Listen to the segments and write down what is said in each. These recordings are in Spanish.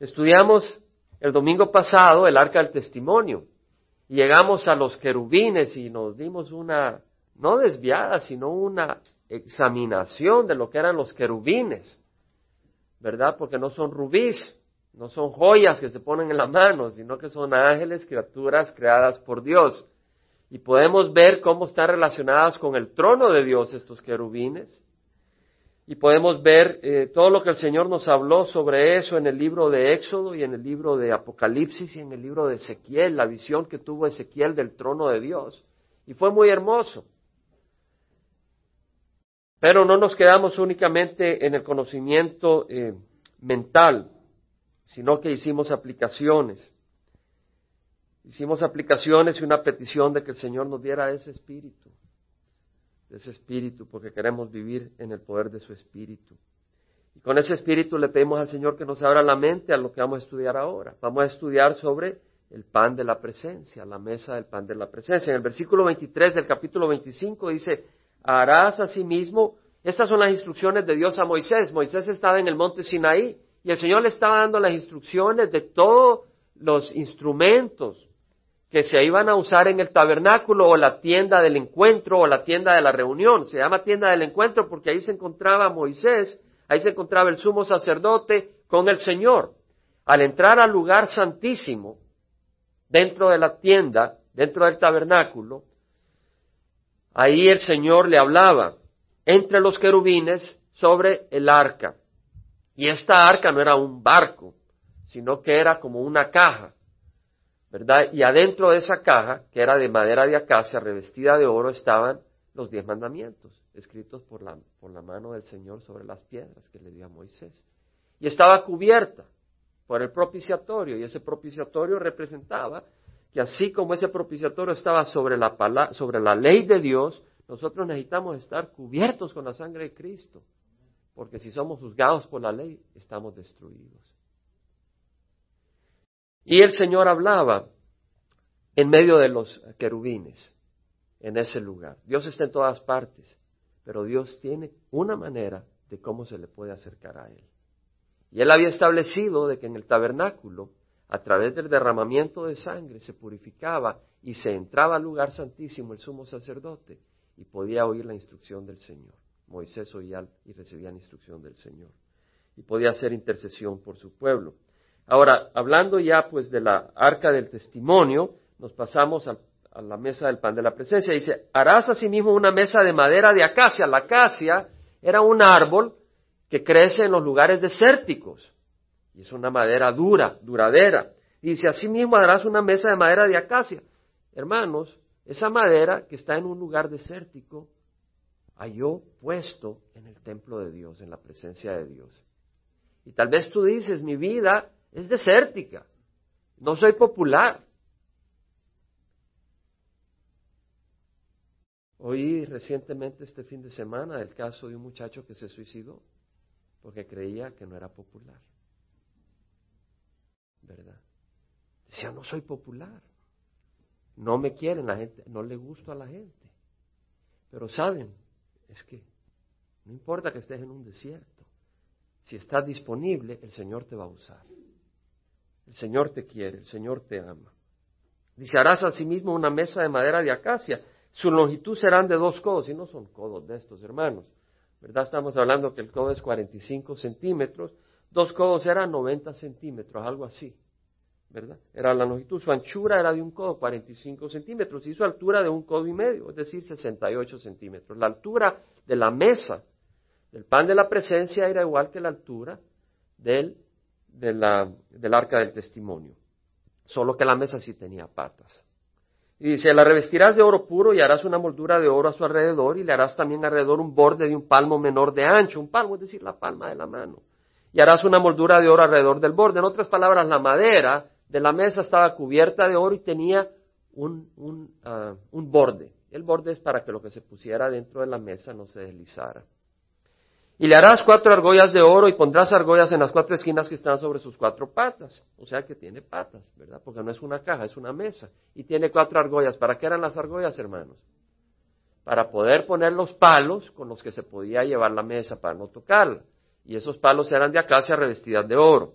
Estudiamos el domingo pasado el arca del testimonio llegamos a los querubines y nos dimos una, no desviada, sino una examinación de lo que eran los querubines, ¿verdad? Porque no son rubíes, no son joyas que se ponen en la mano, sino que son ángeles, criaturas creadas por Dios. Y podemos ver cómo están relacionadas con el trono de Dios estos querubines. Y podemos ver eh, todo lo que el Señor nos habló sobre eso en el libro de Éxodo y en el libro de Apocalipsis y en el libro de Ezequiel, la visión que tuvo Ezequiel del trono de Dios. Y fue muy hermoso. Pero no nos quedamos únicamente en el conocimiento eh, mental, sino que hicimos aplicaciones. Hicimos aplicaciones y una petición de que el Señor nos diera ese espíritu, ese espíritu, porque queremos vivir en el poder de su espíritu. Y con ese espíritu le pedimos al Señor que nos abra la mente a lo que vamos a estudiar ahora. Vamos a estudiar sobre el pan de la presencia, la mesa del pan de la presencia. En el versículo 23 del capítulo 25 dice, harás a sí mismo, estas son las instrucciones de Dios a Moisés. Moisés estaba en el monte Sinaí y el Señor le estaba dando las instrucciones de todos los instrumentos que se iban a usar en el tabernáculo o la tienda del encuentro o la tienda de la reunión. Se llama tienda del encuentro porque ahí se encontraba Moisés, ahí se encontraba el sumo sacerdote con el Señor. Al entrar al lugar santísimo, dentro de la tienda, dentro del tabernáculo, ahí el Señor le hablaba entre los querubines sobre el arca. Y esta arca no era un barco, sino que era como una caja Y adentro de esa caja, que era de madera de acacia revestida de oro, estaban los diez mandamientos, escritos por la, por la mano del Señor sobre las piedras que le dio a Moisés. Y estaba cubierta por el propiciatorio, y ese propiciatorio representaba que así como ese propiciatorio estaba sobre la, sobre la ley de Dios, nosotros necesitamos estar cubiertos con la sangre de Cristo, porque si somos juzgados por la ley, estamos destruidos. Y el Señor hablaba en medio de los querubines, en ese lugar. Dios está en todas partes, pero Dios tiene una manera de cómo se le puede acercar a Él. Y Él había establecido de que en el tabernáculo, a través del derramamiento de sangre, se purificaba y se entraba al lugar santísimo el sumo sacerdote y podía oír la instrucción del Señor. Moisés oía y recibía la instrucción del Señor. Y podía hacer intercesión por su pueblo. Ahora, hablando ya pues de la arca del testimonio, nos pasamos a, la mesa del pan de la presencia. Dice, harás asimismo una mesa de madera de acacia. La acacia era un árbol que crece en los lugares desérticos. Y es una madera dura, duradera. Dice, asimismo harás una mesa de madera de acacia. Hermanos, esa madera que está en un lugar desértico, halló puesto en el templo de Dios, en la presencia de Dios. Y tal vez tú dices, mi vida es desértica. No soy popular. Oí recientemente este fin de semana el caso de un muchacho que se suicidó porque creía que no era popular. ¿Verdad? Decía, no soy popular. No me quieren la gente, no le gusto a la gente. Pero saben, es que no importa que estés en un desierto. Si estás disponible, el Señor te va a usar. El Señor te quiere, el Señor te ama. Dice, harás asimismo una mesa de madera de acacia. Su longitud serán de dos codos, y no son codos de estos, hermanos. ¿Verdad? Estamos hablando que el codo es 45 centímetros. Dos codos eran 90 centímetros, algo así. ¿Verdad? Era la longitud. Su anchura era de un codo, 45 centímetros, y su altura de un codo y medio, es decir, 68 centímetros. La altura de la mesa del pan de la presencia era igual que la altura del de la, del arca del testimonio, solo que la mesa sí tenía patas. Y dice, la revestirás de oro puro y harás una moldura de oro a su alrededor y le harás también alrededor un borde de un palmo menor de ancho, un palmo es decir, la palma de la mano. Y harás una moldura de oro alrededor del borde. En otras palabras, la madera de la mesa estaba cubierta de oro y tenía un, un, ah, un borde. El borde es para que lo que se pusiera dentro de la mesa no se deslizara. Y le harás cuatro argollas de oro y pondrás argollas en las cuatro esquinas que están sobre sus cuatro patas. O sea que tiene patas, ¿verdad? Porque no es una caja, es una mesa. Y tiene cuatro argollas. ¿Para qué eran las argollas, hermanos? Para poder poner los palos con los que se podía llevar la mesa para no tocarla. Y esos palos eran de acacia revestidas de oro.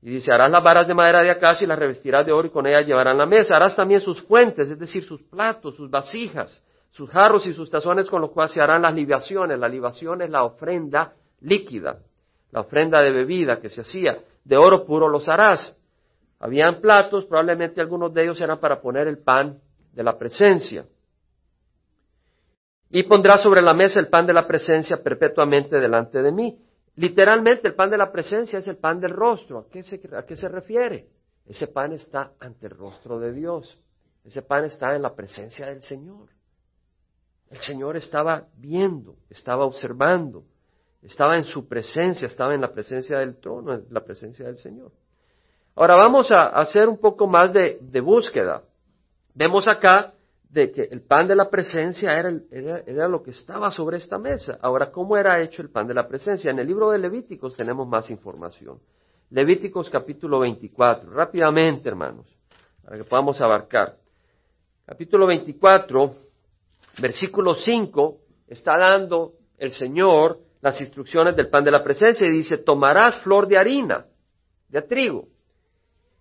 Y dice, harás las varas de madera de acacia y las revestirás de oro y con ellas llevarán la mesa. Harás también sus fuentes, es decir, sus platos, sus vasijas, sus jarros y sus tazones con los cuales se harán las libaciones. La libación es la ofrenda líquida, la ofrenda de bebida que se hacía. De oro puro los harás. Habían platos, probablemente algunos de ellos eran para poner el pan de la presencia. Y pondrás sobre la mesa el pan de la presencia perpetuamente delante de mí. Literalmente el pan de la presencia es el pan del rostro. ¿A qué, se, ¿A qué se refiere? Ese pan está ante el rostro de Dios. Ese pan está en la presencia del Señor. El Señor estaba viendo, estaba observando, estaba en su presencia, estaba en la presencia del trono, en la presencia del Señor. Ahora vamos a hacer un poco más de, búsqueda. Vemos acá de que el pan de la presencia era, era, lo que estaba sobre esta mesa. Ahora, ¿cómo era hecho el pan de la presencia? En el libro de Levíticos tenemos más información. Levíticos capítulo 24, rápidamente hermanos, para que podamos abarcar. Capítulo 24, versículo 5, está dando el Señor las instrucciones del pan de la presencia y dice, tomarás flor de harina, de trigo,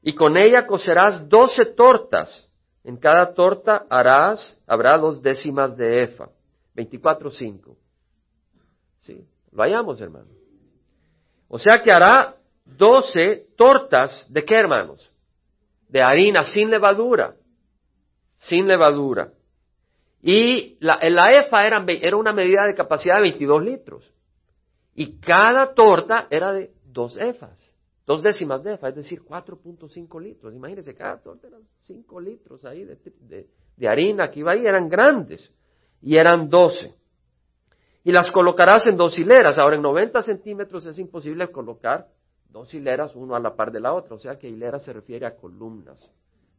y con ella cocerás doce tortas. En cada torta harás, habrá dos décimas de efa. 24.5. ¿Sí? Lo hallamos, hermano. O sea que hará doce tortas de qué, hermanos? De harina sin levadura. Sin levadura. Y la, la EFA era, era, una medida de capacidad de 22 litros. Y cada torta era de dos EFAs. Dos décimas de EFA, es decir, 4.5 litros. Imagínense, cada torta eran 5 litros ahí de, harina que iba ahí, eran grandes. Y eran 12. Y las colocarás en dos hileras. Ahora, en 90 centímetros es imposible colocar dos hileras, uno a la par de la otra. O sea que hilera se refiere a columnas.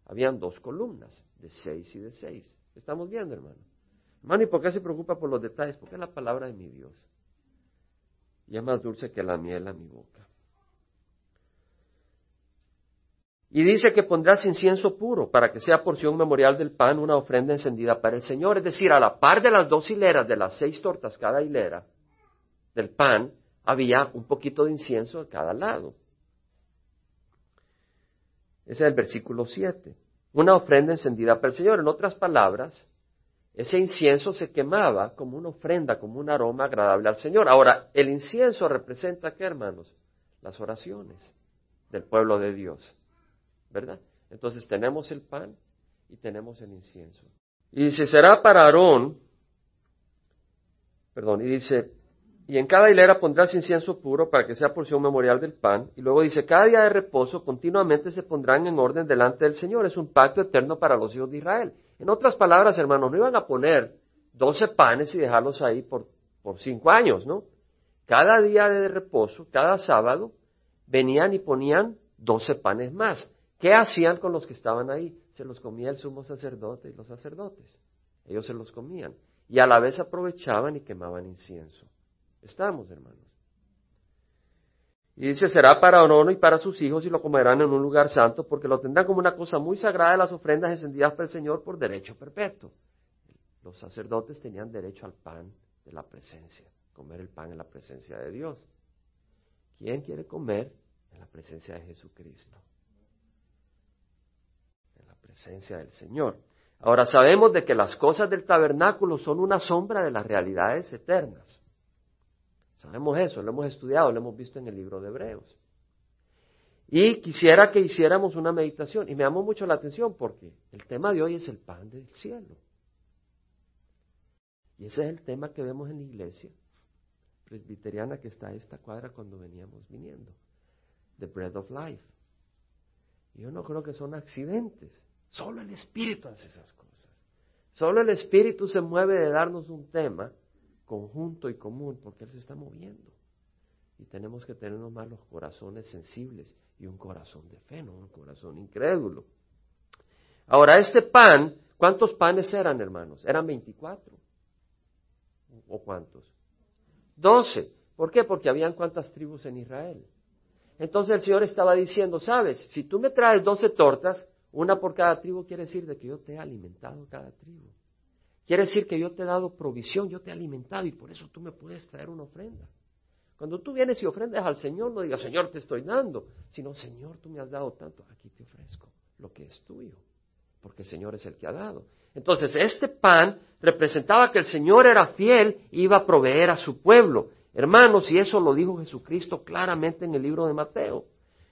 Habían dos columnas, de seis y de seis. Estamos viendo, hermano. Hermano, ¿y por qué se preocupa por los detalles? Porque es la palabra de mi Dios. Y es más dulce que la miel a mi boca. Y dice que pondrás incienso puro para que sea porción memorial del pan una ofrenda encendida para el Señor. Es decir, a la par de las dos hileras, de las seis tortas cada hilera del pan, había un poquito de incienso a cada lado. Ese es el versículo 7. Una ofrenda encendida para el Señor. En otras palabras, ese incienso se quemaba como una ofrenda, como un aroma agradable al Señor. Ahora, el incienso representa, ¿qué hermanos? Las oraciones del pueblo de Dios. ¿verdad? Entonces tenemos el pan y tenemos el incienso. Y dice, será para Aarón, perdón, y dice, y en cada hilera pondrás incienso puro para que sea porción memorial del pan. Y luego dice, cada día de reposo continuamente se pondrán en orden delante del Señor. Es un pacto eterno para los hijos de Israel. En otras palabras, hermanos, no iban a poner doce panes y dejarlos ahí por, por cinco años, ¿no? Cada día de reposo, cada sábado, venían y ponían doce panes más. ¿Qué hacían con los que estaban ahí? Se los comía el sumo sacerdote y los sacerdotes. Ellos se los comían. Y a la vez aprovechaban y quemaban incienso. Estamos, hermanos. Y dice, será para Orono y para sus hijos y lo comerán en un lugar santo, porque lo tendrán como una cosa muy sagrada de las ofrendas encendidas por el Señor por derecho perpetuo. Los sacerdotes tenían derecho al pan de la presencia, comer el pan en la presencia de Dios. ¿Quién quiere comer en la presencia de Jesucristo? presencia del Señor. Ahora sabemos de que las cosas del tabernáculo son una sombra de las realidades eternas. Sabemos eso, lo hemos estudiado, lo hemos visto en el libro de Hebreos. Y quisiera que hiciéramos una meditación. Y me llamó mucho la atención porque el tema de hoy es el pan del cielo. Y ese es el tema que vemos en la iglesia presbiteriana que está a esta cuadra cuando veníamos viniendo. The bread of life. Yo no creo que son accidentes. Solo el Espíritu hace esas cosas. Solo el Espíritu se mueve de darnos un tema conjunto y común porque Él se está moviendo. Y tenemos que tener más los corazones sensibles y un corazón de fe, no un corazón incrédulo. Ahora, este pan, ¿cuántos panes eran, hermanos? Eran 24. ¿O cuántos? 12. ¿Por qué? Porque habían cuántas tribus en Israel. Entonces el Señor estaba diciendo, sabes, si tú me traes 12 tortas, una por cada tribu quiere decir de que yo te he alimentado cada tribu. Quiere decir que yo te he dado provisión, yo te he alimentado y por eso tú me puedes traer una ofrenda. Cuando tú vienes y ofrendes al Señor, no digas, Señor, te estoy dando, sino, Señor, tú me has dado tanto, aquí te ofrezco lo que es tuyo, porque el Señor es el que ha dado. Entonces, este pan representaba que el Señor era fiel iba a proveer a su pueblo. Hermanos, y eso lo dijo Jesucristo claramente en el libro de Mateo.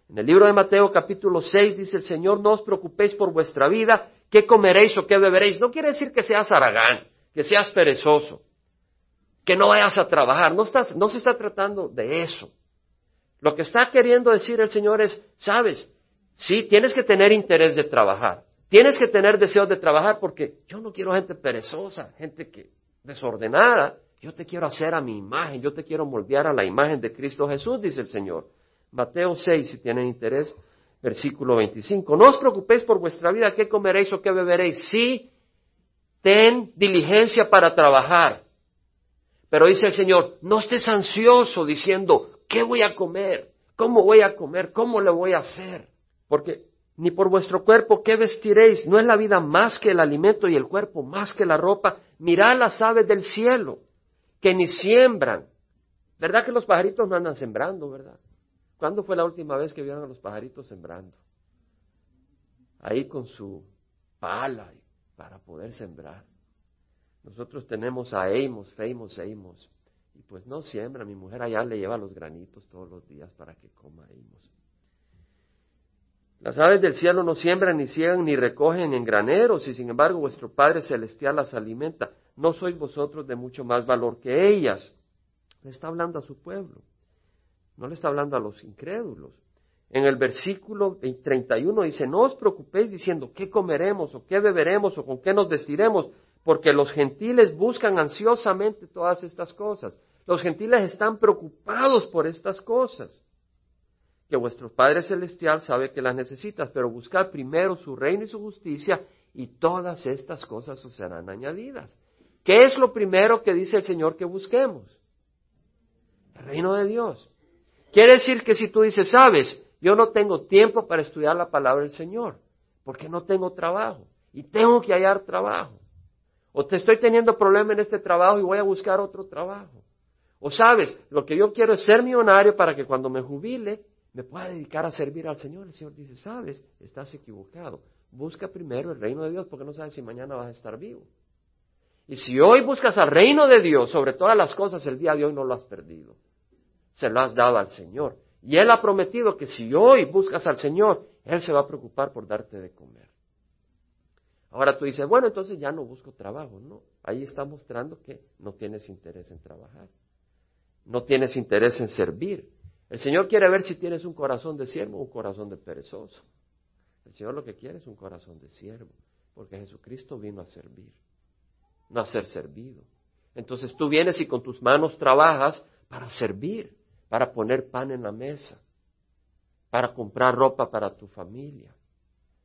En el libro de Mateo capítulo 6 dice el Señor, no os preocupéis por vuestra vida, qué comeréis o qué beberéis. No quiere decir que seas aragán, que seas perezoso que no vayas a trabajar. No, no se está tratando de eso. Lo que está queriendo decir el Señor es, sabes, sí, tienes que tener interés de trabajar. Tienes que tener deseos de trabajar porque yo no quiero gente perezosa, gente que desordenada. Yo te quiero hacer a mi imagen, yo te quiero moldear a la imagen de Cristo Jesús, dice el Señor. Mateo 6, si tienen interés, versículo 25. No os preocupéis por vuestra vida, qué comeréis o qué beberéis. Sí, ten diligencia para trabajar. Pero dice el Señor, no estés ansioso diciendo, ¿qué voy a comer? ¿Cómo voy a comer? ¿Cómo le voy a hacer? Porque ni por vuestro cuerpo, ¿qué vestiréis? ¿No es la vida más que el alimento y el cuerpo más que la ropa? Mirad las aves del cielo, que ni siembran. ¿Verdad que los pajaritos no andan sembrando, verdad? ¿Cuándo fue la última vez que vieron a los pajaritos sembrando? Ahí con su pala para poder sembrar. Nosotros tenemos a Amos, Famous Amos, y pues no siembra, mi mujer allá le lleva los granitos todos los días para que coma Amos. Las aves del cielo no siembran, ni ciegan, ni recogen en graneros, y sin embargo vuestro Padre Celestial las alimenta. ¿No sois vosotros de mucho más valor que ellas? Le está hablando a su pueblo, no le está hablando a los incrédulos. En el versículo 31 dice, no os preocupéis diciendo, ¿qué comeremos o qué beberemos o con qué nos vestiremos? porque los gentiles buscan ansiosamente todas estas cosas. Los gentiles están preocupados por estas cosas. Que vuestro Padre Celestial sabe que las necesitas, pero buscad primero su reino y su justicia y todas estas cosas os serán añadidas. ¿Qué es lo primero que dice el Señor que busquemos? El reino de Dios. Quiere decir que si tú dices, sabes, yo no tengo tiempo para estudiar la palabra del Señor, porque no tengo trabajo y tengo que hallar trabajo. O te estoy teniendo problema en este trabajo y voy a buscar otro trabajo. O sabes, lo que yo quiero es ser millonario para que cuando me jubile me pueda dedicar a servir al Señor. El Señor dice, sabes, estás equivocado. Busca primero el reino de Dios porque no sabes si mañana vas a estar vivo. Y si hoy buscas al reino de Dios sobre todas las cosas, el día de hoy no lo has perdido. Se lo has dado al Señor. Y Él ha prometido que si hoy buscas al Señor, Él se va a preocupar por darte de comer. Ahora tú dices, bueno, entonces ya no busco trabajo. No, ahí está mostrando que no tienes interés en trabajar. No tienes interés en servir. El Señor quiere ver si tienes un corazón de siervo o un corazón de perezoso. El Señor lo que quiere es un corazón de siervo, porque Jesucristo vino a servir, no a ser servido. Entonces tú vienes y con tus manos trabajas para servir, para poner pan en la mesa, para comprar ropa para tu familia,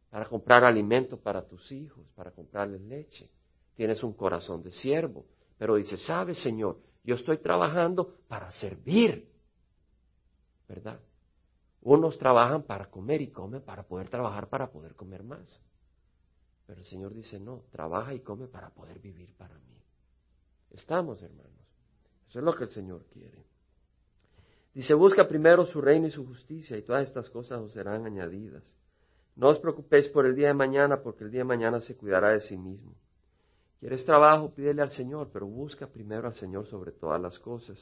para comprar alimento para tus hijos, para comprarles leche. Tienes un corazón de siervo, pero dices, sabes, Señor, yo estoy trabajando para servir, ¿verdad? Unos trabajan para comer y comen para poder trabajar para poder comer más. Pero el Señor dice, no, trabaja y come para poder vivir para mí. Estamos, hermanos. Eso es lo que el Señor quiere. Dice, busca primero su reino y su justicia y todas estas cosas os serán añadidas. No os preocupéis por el día de mañana, porque el día de mañana se cuidará de sí mismo. ¿Quieres trabajo? Pídele al Señor, pero busca primero al Señor sobre todas las cosas.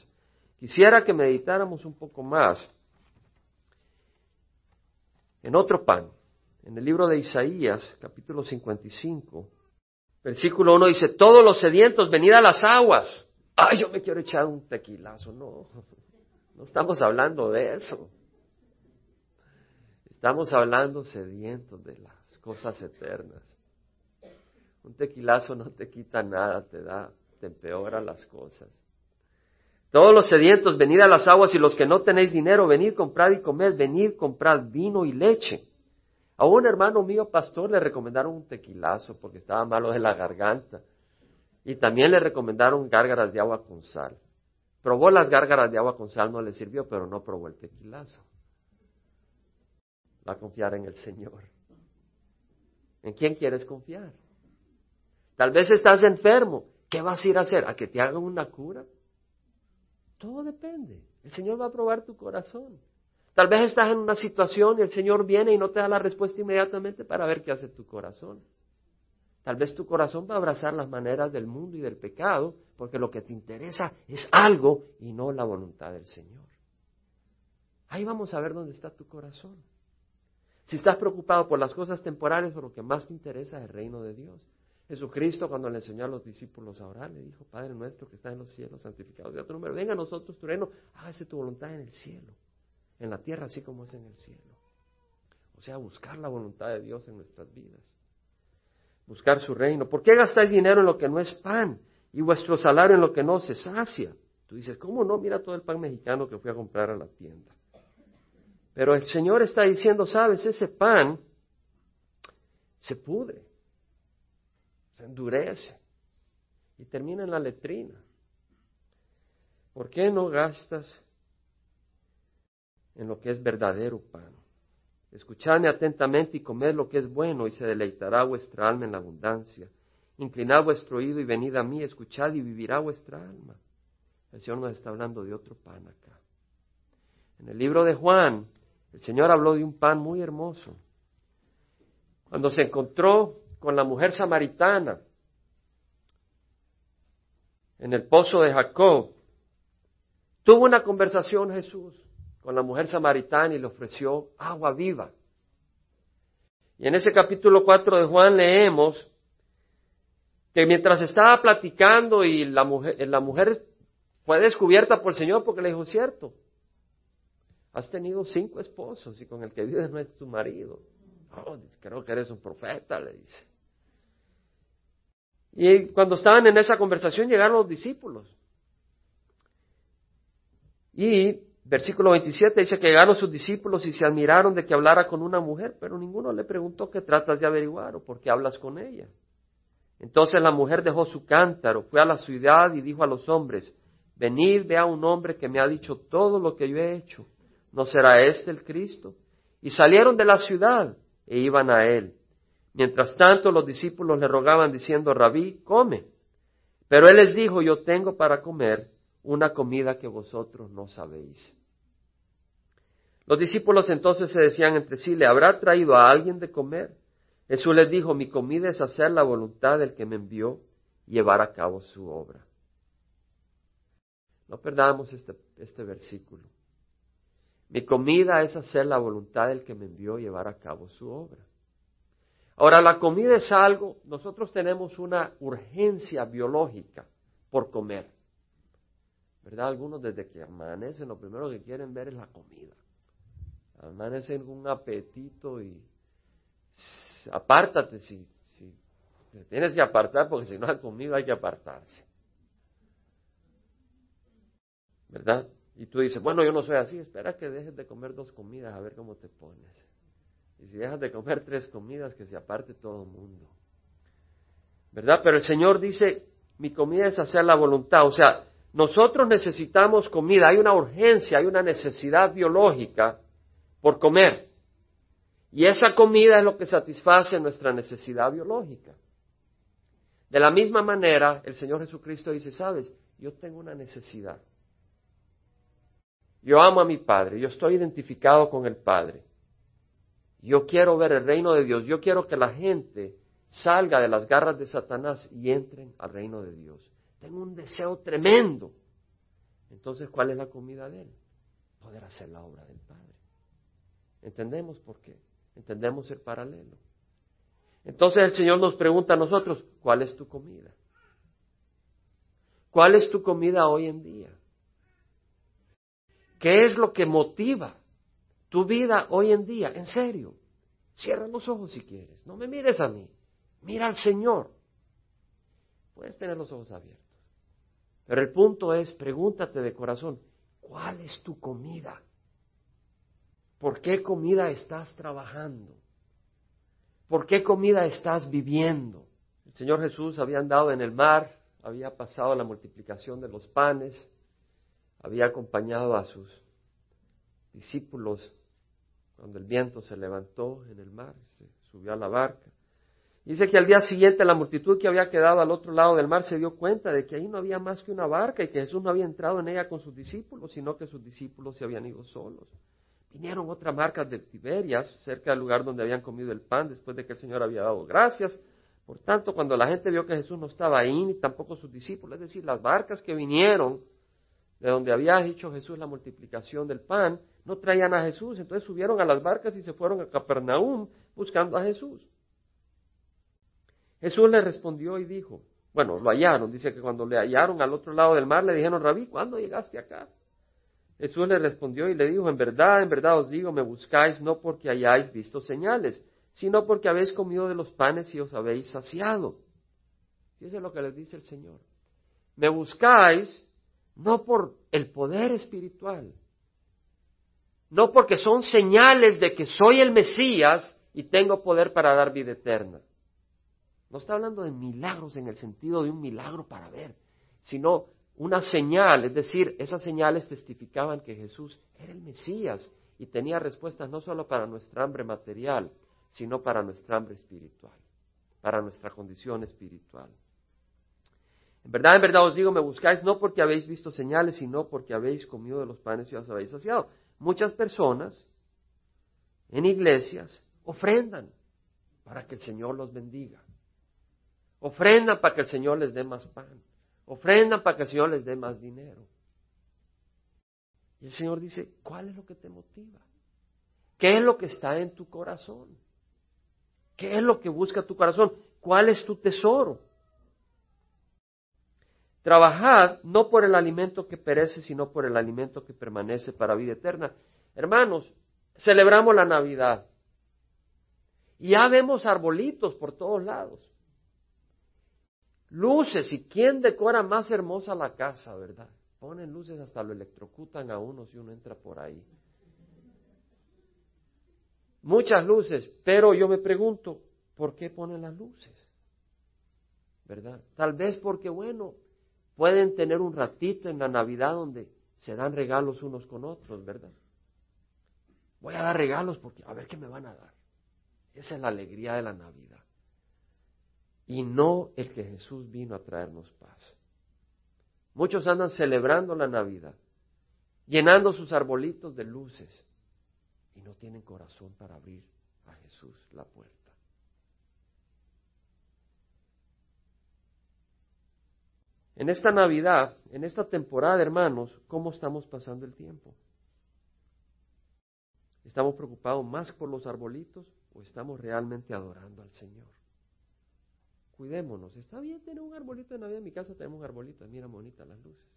Quisiera que meditáramos un poco más en otro pan. En el libro de Isaías, capítulo 55, versículo 1 dice, todos los sedientos, venid a las aguas. Ay, yo me quiero echar un tequilazo. No, no estamos hablando de eso. Estamos hablando sedientos de las cosas eternas. Un tequilazo no te quita nada, te da, te empeora las cosas. Todos los sedientos, venid a las aguas y los que no tenéis dinero, venid, comprad y comed, venid, comprad vino y leche. A un hermano mío, pastor, le recomendaron un tequilazo porque estaba malo de la garganta. Y también le recomendaron gárgaras de agua con sal. Probó las gárgaras de agua con sal, no le sirvió, pero no probó el tequilazo a confiar en el Señor. ¿En quién quieres confiar? Tal vez estás enfermo. ¿Qué vas a ir a hacer? ¿A que te hagan una cura? Todo depende. El Señor va a probar tu corazón. Tal vez estás en una situación y el Señor viene y no te da la respuesta inmediatamente para ver qué hace tu corazón. Tal vez tu corazón va a abrazar las maneras del mundo y del pecado, porque lo que te interesa es algo y no la voluntad del Señor. Ahí vamos a ver dónde está tu corazón. Si estás preocupado por las cosas temporales, por lo que más te interesa es el reino de Dios. Jesucristo, cuando le enseñó a los discípulos a orar, le dijo, Padre nuestro que está en los cielos, santificado sea tu nombre, venga a nosotros tu reino, hágase tu voluntad en el cielo, en la tierra así como es en el cielo. O sea, buscar la voluntad de Dios en nuestras vidas buscar su reino. ¿Por qué gastáis dinero en lo que no es pan y vuestro salario en lo que no se sacia? Tú dices, ¿cómo no? Mira todo el pan mexicano que fui a comprar a la tienda. Pero el Señor está diciendo, sabes, ese pan se pudre, se endurece y termina en la letrina. ¿Por qué no gastas en lo que es verdadero pan? Escuchadme atentamente y comed lo que es bueno y se deleitará vuestra alma en la abundancia. Inclinad vuestro oído y venid a mí, escuchad y vivirá vuestra alma. El Señor nos está hablando de otro pan acá. En el libro de Juan, el Señor habló de un pan muy hermoso. Cuando se encontró con la mujer samaritana en el pozo de Jacob, tuvo una conversación Jesús con la mujer samaritana y le ofreció agua viva. Y en ese capítulo 4 de Juan leemos que mientras estaba platicando y la mujer, la mujer fue descubierta por el Señor porque le dijo, cierto, has tenido cinco esposos y con el que vives no es tu marido. Oh, creo que eres un profeta, le dice. Y cuando estaban en esa conversación llegaron los discípulos. Y versículo 27 dice que llegaron sus discípulos y se admiraron de que hablara con una mujer, pero ninguno le preguntó qué tratas de averiguar o por qué hablas con ella. Entonces la mujer dejó su cántaro, fue a la ciudad y dijo a los hombres, venid, vea un hombre que me ha dicho todo lo que yo he hecho. ¿No será este el Cristo? Y salieron de la ciudad e iban a él. Mientras tanto los discípulos le rogaban diciendo, Rabí, come. Pero él les dijo, yo tengo para comer una comida que vosotros no sabéis. Los discípulos entonces se decían entre sí, ¿le habrá traído a alguien de comer? Jesús les dijo, mi comida es hacer la voluntad del que me envió y llevar a cabo su obra. No perdamos este, este versículo. Mi comida es hacer la voluntad del que me envió y llevar a cabo su obra. Ahora, la comida es algo, nosotros tenemos una urgencia biológica por comer. ¿Verdad? Algunos desde que amanecen lo primero que quieren ver es la comida amanecen con un apetito y apártate si, si te tienes que apartar porque si no has comido hay que apartarse. ¿Verdad? Y tú dices, bueno, yo no soy así, espera que dejes de comer dos comidas a ver cómo te pones. Y si dejas de comer tres comidas, que se aparte todo el mundo. ¿Verdad? Pero el Señor dice, mi comida es hacer la voluntad. O sea, nosotros necesitamos comida, hay una urgencia, hay una necesidad biológica por comer. Y esa comida es lo que satisface nuestra necesidad biológica. De la misma manera, el Señor Jesucristo dice, sabes, yo tengo una necesidad. Yo amo a mi Padre, yo estoy identificado con el Padre. Yo quiero ver el reino de Dios, yo quiero que la gente salga de las garras de Satanás y entren al reino de Dios. Tengo un deseo tremendo. Entonces, ¿cuál es la comida de Él? Poder hacer la obra del Padre. ¿Entendemos por qué? Entendemos el paralelo. Entonces el Señor nos pregunta a nosotros, ¿cuál es tu comida? ¿Cuál es tu comida hoy en día? ¿Qué es lo que motiva tu vida hoy en día? En serio, cierra los ojos si quieres, no me mires a mí, mira al Señor. Puedes tener los ojos abiertos. Pero el punto es, pregúntate de corazón, ¿cuál es tu comida? ¿Por qué comida estás trabajando? ¿Por qué comida estás viviendo? El Señor Jesús había andado en el mar, había pasado la multiplicación de los panes, había acompañado a sus discípulos cuando el viento se levantó en el mar, se subió a la barca. Dice que al día siguiente la multitud que había quedado al otro lado del mar se dio cuenta de que ahí no había más que una barca y que Jesús no había entrado en ella con sus discípulos, sino que sus discípulos se habían ido solos. Vinieron otras marcas de Tiberias, cerca del lugar donde habían comido el pan después de que el Señor había dado gracias. Por tanto, cuando la gente vio que Jesús no estaba ahí, ni tampoco sus discípulos, es decir, las barcas que vinieron de donde había hecho Jesús la multiplicación del pan, no traían a Jesús. Entonces subieron a las barcas y se fueron a Capernaum buscando a Jesús. Jesús le respondió y dijo, bueno, lo hallaron, dice que cuando le hallaron al otro lado del mar le dijeron, Rabí, ¿cuándo llegaste acá? Jesús le respondió y le dijo, en verdad, en verdad os digo, me buscáis no porque hayáis visto señales, sino porque habéis comido de los panes y os habéis saciado. Fíjense lo que les dice el Señor. Me buscáis no por el poder espiritual, no porque son señales de que soy el Mesías y tengo poder para dar vida eterna. No está hablando de milagros en el sentido de un milagro para ver, sino una señal, es decir, esas señales testificaban que Jesús era el Mesías y tenía respuestas no solo para nuestra hambre material, sino para nuestra hambre espiritual, para nuestra condición espiritual. En verdad, en verdad os digo, me buscáis no porque habéis visto señales, sino porque habéis comido de los panes y os habéis saciado. Muchas personas en iglesias ofrendan para que el Señor los bendiga. Ofrendan para que el Señor les dé más pan. Ofrendan para que el Señor les dé más dinero. Y el Señor dice, ¿cuál es lo que te motiva? ¿Qué es lo que está en tu corazón? ¿Qué es lo que busca tu corazón? ¿Cuál es tu tesoro? Trabajad no por el alimento que perece, sino por el alimento que permanece para vida eterna. Hermanos, celebramos la Navidad. Y ya vemos arbolitos por todos lados luces y quién decora más hermosa la casa, ¿verdad? Ponen luces hasta lo electrocutan a uno si uno entra por ahí. Muchas luces, pero yo me pregunto, ¿por qué ponen las luces? ¿Verdad? Tal vez porque, bueno, pueden tener un ratito en la Navidad donde se dan regalos unos con otros, ¿verdad? Voy a dar regalos porque a ver qué me van a dar. Esa es la alegría de la Navidad y no el que Jesús vino a traernos paz. Muchos andan celebrando la Navidad, llenando sus arbolitos de luces y no tienen corazón para abrir a Jesús la puerta. En esta Navidad, en esta temporada, hermanos, ¿cómo estamos pasando el tiempo? ¿Estamos preocupados más por los arbolitos o estamos realmente adorando al Señor? Cuidémonos. Está bien tener un arbolito de Navidad. En mi casa tenemos un arbolito, mira bonita las luces.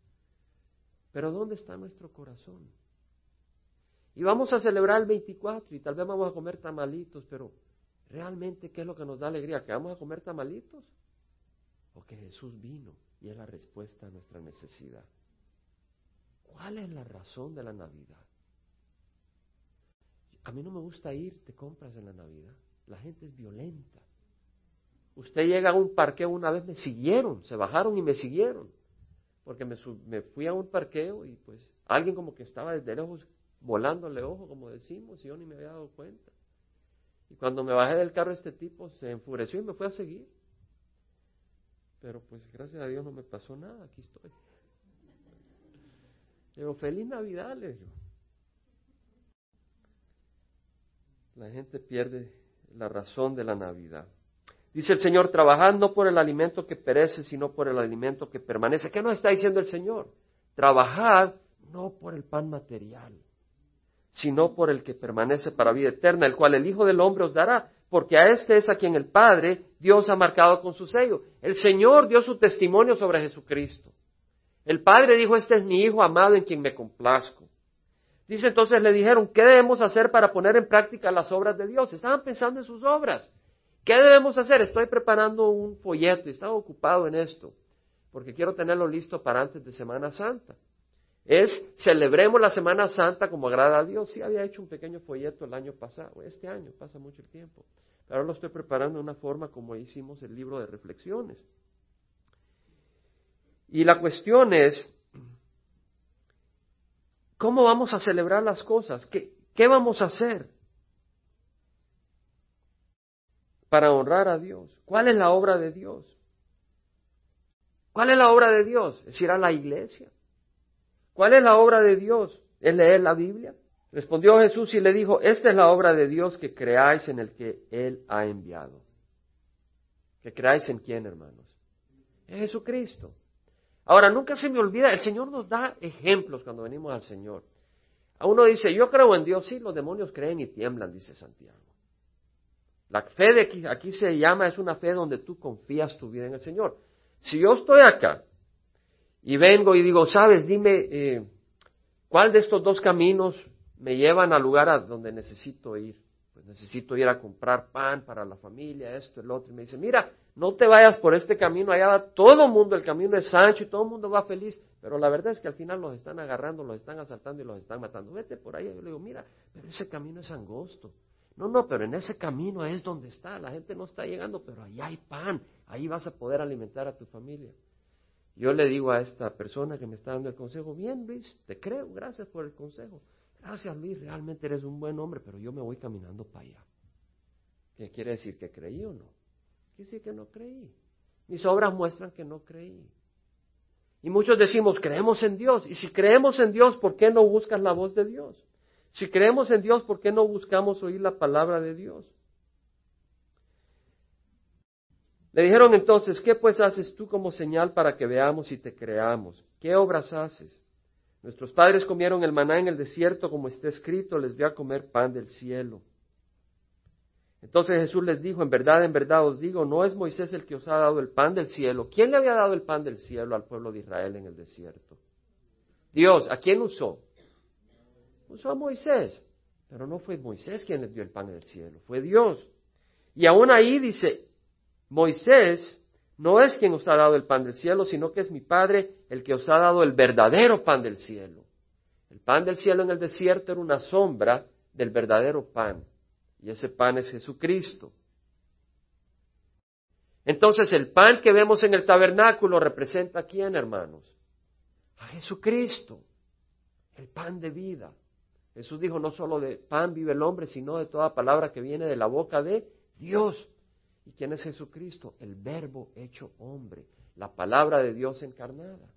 Pero ¿dónde está nuestro corazón? Y vamos a celebrar el 24 y tal vez vamos a comer tamalitos, pero realmente, ¿qué es lo que nos da alegría? ¿Que vamos a comer tamalitos? ¿O que Jesús vino y es la respuesta a nuestra necesidad? ¿Cuál es la razón de la Navidad? A mí no me gusta ir de compras en la Navidad. La gente es violenta. Usted llega a un parqueo una vez, me siguieron, se bajaron y me siguieron. Porque me, fui a un parqueo y pues alguien como que estaba desde lejos volándole ojo, como decimos, y yo ni me había dado cuenta. Y cuando me bajé del carro este tipo se enfureció y me fue a seguir. Pero pues gracias a Dios no me pasó nada, aquí estoy. Pero feliz Navidad, le digo. La gente pierde la razón de la Navidad. Dice el Señor, trabajad no por el alimento que perece, sino por el alimento que permanece. ¿Qué nos está diciendo el Señor? Trabajad no por el pan material, sino por el que permanece para vida eterna, el cual el Hijo del Hombre os dará, porque a este es a quien el Padre Dios ha marcado con su sello. El Señor dio su testimonio sobre Jesucristo. El Padre dijo, este es mi Hijo amado en quien me complazco. Dice entonces, le dijeron, ¿qué debemos hacer para poner en práctica las obras de Dios? Estaban pensando en sus obras. ¿Qué debemos hacer? Estoy preparando un folleto y estaba ocupado en esto, porque quiero tenerlo listo para antes de Semana Santa. Es celebremos la Semana Santa como agrada a Dios. Sí, había hecho un pequeño folleto el año pasado, este año, pasa mucho el tiempo. Pero ahora lo estoy preparando de una forma como hicimos el libro de reflexiones. Y la cuestión es, ¿cómo vamos a celebrar las cosas? ¿Qué, qué vamos a hacer? Para honrar a Dios. ¿Cuál es la obra de Dios? ¿Cuál es la obra de Dios? Es ir a la iglesia. ¿Cuál es la obra de Dios? ¿Es leer la Biblia? Respondió Jesús y le dijo, esta es la obra de Dios que creáis en el que Él ha enviado. ¿Que creáis en quién, hermanos? En Jesucristo. Ahora, nunca se me olvida, el Señor nos da ejemplos cuando venimos al Señor. A uno dice, yo creo en Dios, sí, los demonios creen y tiemblan, dice Santiago. La fe de aquí, aquí se llama, es una fe donde tú confías tu vida en el Señor. Si yo estoy acá y vengo y digo, sabes, dime, eh, ¿cuál de estos dos caminos me llevan al lugar a donde necesito ir. Pues necesito ir a comprar pan para la familia, esto, el otro. Y me dice, mira, no te vayas por este camino, allá va todo el mundo, el camino es ancho y todo el mundo va feliz. Pero la verdad es que al final los están agarrando, los están asaltando y los están matando. Vete por ahí. Yo le digo, mira, pero ese camino es angosto. No, no, pero en ese camino es donde está. La gente no está llegando, pero allá hay pan. Ahí vas a poder alimentar a tu familia. Yo le digo a esta persona que me está dando el consejo, bien Luis, te creo, gracias por el consejo. Gracias Luis, realmente eres un buen hombre, pero yo me voy caminando para allá. ¿Qué quiere decir? ¿Que creí o no? Quiere decir que no creí. Mis obras muestran que no creí. Y muchos decimos, creemos en Dios. Y si creemos en Dios, ¿por qué no buscas la voz de Dios? Si creemos en Dios, ¿por qué no buscamos oír la palabra de Dios? Le dijeron entonces, ¿qué pues haces tú como señal para que veamos y te creamos? ¿Qué obras haces? Nuestros padres comieron el maná en el desierto, como está escrito, les voy a comer pan del cielo. Entonces Jesús les dijo, en verdad, en verdad os digo, no es Moisés el que os ha dado el pan del cielo. ¿Quién le había dado el pan del cielo al pueblo de Israel en el desierto? Dios, ¿a quién usó? Usó a Moisés, pero no fue Moisés quien les dio el pan del cielo, fue Dios. Y aún ahí dice, Moisés no es quien os ha dado el pan del cielo, sino que es mi Padre el que os ha dado el verdadero pan del cielo. El pan del cielo en el desierto era una sombra del verdadero pan, y ese pan es Jesucristo. Entonces el pan que vemos en el tabernáculo representa a quién, hermanos? A Jesucristo, el pan de vida. Jesús dijo, no solo de pan vive el hombre, sino de toda palabra que viene de la boca de Dios. ¿Y quién es Jesucristo? El verbo hecho hombre, la palabra de Dios encarnada.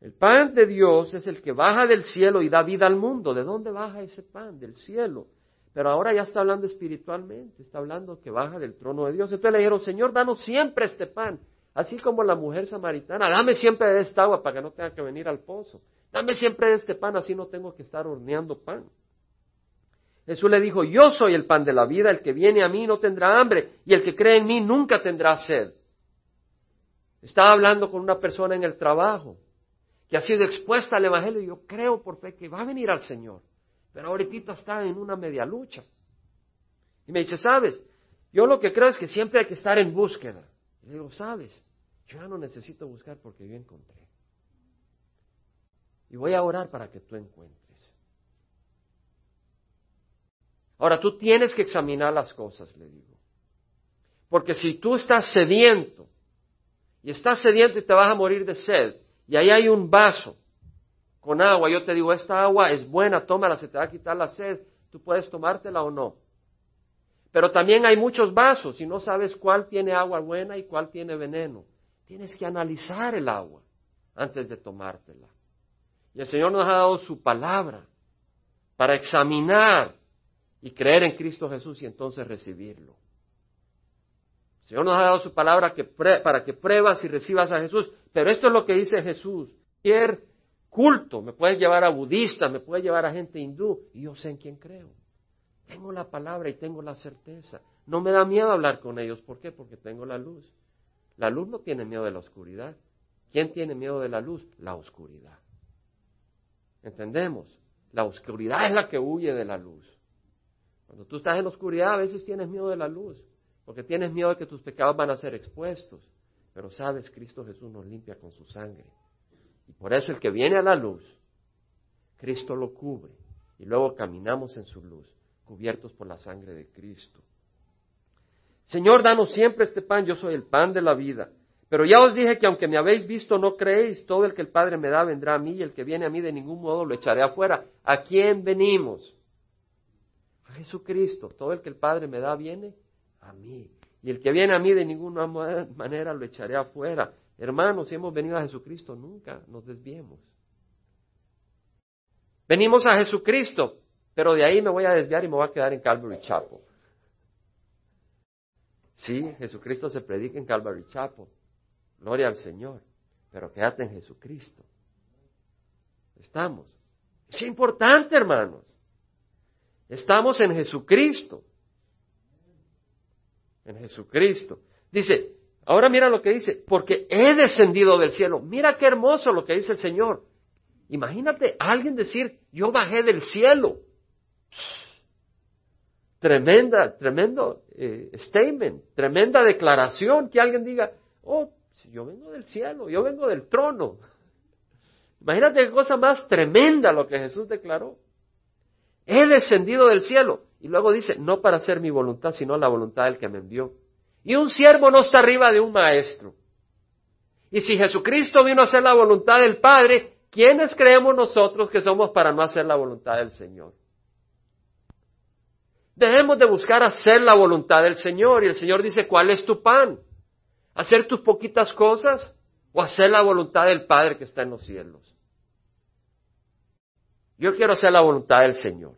El pan de Dios es el que baja del cielo y da vida al mundo. ¿De dónde baja ese pan? Del cielo. Pero ahora ya está hablando espiritualmente, está hablando que baja del trono de Dios. Entonces le dijeron, Señor, danos siempre este pan. Así como la mujer samaritana, dame siempre de esta agua para que no tenga que venir al pozo. Dame siempre de este pan, así no tengo que estar horneando pan. Jesús le dijo, yo soy el pan de la vida, el que viene a mí no tendrá hambre y el que cree en mí nunca tendrá sed. Estaba hablando con una persona en el trabajo que ha sido expuesta al Evangelio y yo creo por fe que va a venir al Señor, pero ahorita está en una media lucha. Y me dice, ¿sabes? Yo lo que creo es que siempre hay que estar en búsqueda. Le digo, ¿sabes? Yo ya no necesito buscar porque yo encontré. Y voy a orar para que tú encuentres. Ahora tú tienes que examinar las cosas, le digo. Porque si tú estás sediento, y estás sediento y te vas a morir de sed, y ahí hay un vaso con agua, yo te digo, esta agua es buena, tómala, se te va a quitar la sed, tú puedes tomártela o no. Pero también hay muchos vasos y no sabes cuál tiene agua buena y cuál tiene veneno. Tienes que analizar el agua antes de tomártela. Y el Señor nos ha dado su palabra para examinar y creer en Cristo Jesús y entonces recibirlo. El Señor nos ha dado su palabra para que pruebas y recibas a Jesús, pero esto es lo que dice Jesús. Cualquier culto me puede llevar a budistas, me puede llevar a gente hindú, y yo sé en quién creo. Tengo la palabra y tengo la certeza. No me da miedo hablar con ellos. ¿Por qué? Porque tengo la luz. La luz no tiene miedo de la oscuridad. ¿Quién tiene miedo de la luz? La oscuridad. ¿Entendemos? La oscuridad es la que huye de la luz. Cuando tú estás en la oscuridad, a veces tienes miedo de la luz, porque tienes miedo de que tus pecados van a ser expuestos. Pero sabes, Cristo Jesús nos limpia con su sangre. Y por eso el que viene a la luz, Cristo lo cubre. Y luego caminamos en su luz, cubiertos por la sangre de Cristo. Señor, danos siempre este pan, yo soy el pan de la vida. Pero ya os dije que aunque me habéis visto, no creéis, todo el que el Padre me da vendrá a mí y el que viene a mí de ningún modo lo echaré afuera. ¿A quién venimos? Jesucristo. Todo el que el Padre me da viene a mí. Y el que viene a mí de ninguna manera lo echaré afuera. Hermanos, si hemos venido a Jesucristo, nunca nos desviemos. Venimos a Jesucristo, pero de ahí me voy a desviar y me voy a quedar en Calvary Chapel. Sí, Jesucristo se predica en Calvary Chapel. Gloria al Señor. Pero quédate en Jesucristo. Estamos. Es importante, hermanos. Estamos en Jesucristo. En Jesucristo. Dice, ahora mira lo que dice, porque he descendido del cielo. Mira qué hermoso lo que dice el Señor. Imagínate alguien decir, yo bajé del cielo. Tremenda, tremendo eh, statement, tremenda declaración que alguien diga, oh, yo vengo del cielo, yo vengo del trono. Imagínate qué cosa más tremenda lo que Jesús declaró. He descendido del cielo. Y luego dice, no para hacer mi voluntad, sino la voluntad del que me envió. Y un siervo no está arriba de un maestro. Y si Jesucristo vino a hacer la voluntad del Padre, ¿quiénes creemos nosotros que somos para no hacer la voluntad del Señor? Debemos de buscar hacer la voluntad del Señor. Y el Señor dice, ¿cuál es tu pan? ¿Hacer tus poquitas cosas o hacer la voluntad del Padre que está en los cielos? Yo quiero hacer la voluntad del Señor.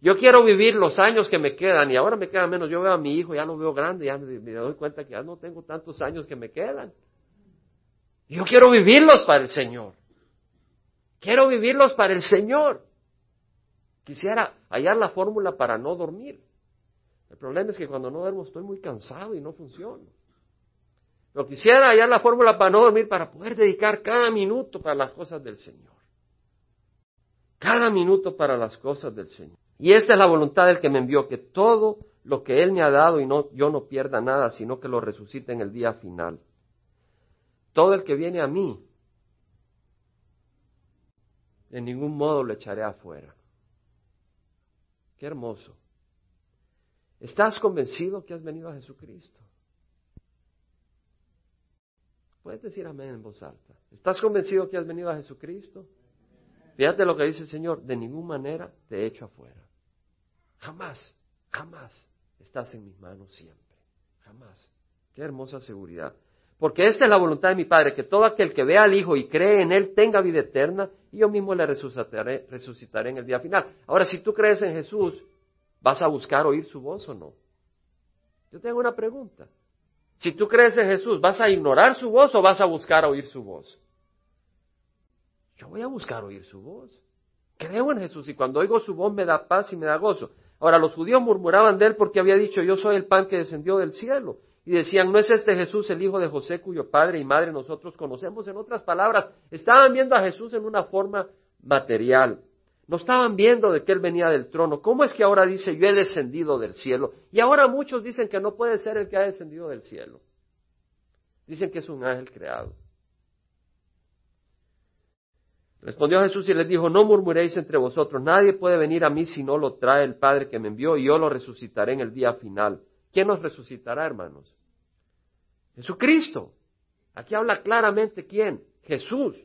Yo quiero vivir los años que me quedan y ahora me quedan menos. Yo veo a mi hijo, ya lo veo grande, ya me, me doy cuenta que ya no tengo tantos años que me quedan. Yo quiero vivirlos para el Señor. Quiero vivirlos para el Señor. Quisiera hallar la fórmula para no dormir. El problema es que cuando no duermo estoy muy cansado y no funciona. Pero quisiera hallar la fórmula para no dormir, para poder dedicar cada minuto para las cosas del Señor. Cada minuto para las cosas del Señor. Y esta es la voluntad del que me envió, que todo lo que Él me ha dado y no, yo no pierda nada, sino que lo resucite en el día final. Todo el que viene a mí, en ningún modo lo echaré afuera. Qué hermoso. ¿Estás convencido que has venido a Jesucristo? Puedes decir amén en voz alta. ¿Estás convencido que has venido a Jesucristo? Fíjate lo que dice el Señor, de ninguna manera te echo afuera. Jamás, jamás estás en mis manos siempre. Jamás. Qué hermosa seguridad. Porque esta es la voluntad de mi Padre, que todo aquel que vea al Hijo y cree en Él tenga vida eterna, y yo mismo le resucitaré, resucitaré en el día final. Ahora, si tú crees en Jesús, ¿vas a buscar oír su voz o no? Yo tengo una pregunta. Si tú crees en Jesús, ¿vas a ignorar su voz o vas a buscar oír su voz? Yo voy a buscar oír su voz. Creo en Jesús y cuando oigo su voz me da paz y me da gozo. Ahora, los judíos murmuraban de él porque había dicho, yo soy el pan que descendió del cielo. Y decían, ¿no es este Jesús el hijo de José cuyo padre y madre nosotros conocemos? En otras palabras, estaban viendo a Jesús en una forma material. No estaban viendo de que él venía del trono. ¿Cómo es que ahora dice, yo he descendido del cielo? Y ahora muchos dicen que no puede ser el que ha descendido del cielo. Dicen que es un ángel creado. Respondió Jesús y les dijo, no murmuréis entre vosotros, nadie puede venir a mí si no lo trae el Padre que me envió y yo lo resucitaré en el día final. ¿Quién nos resucitará, hermanos? Jesucristo. Aquí habla claramente quién. Jesús.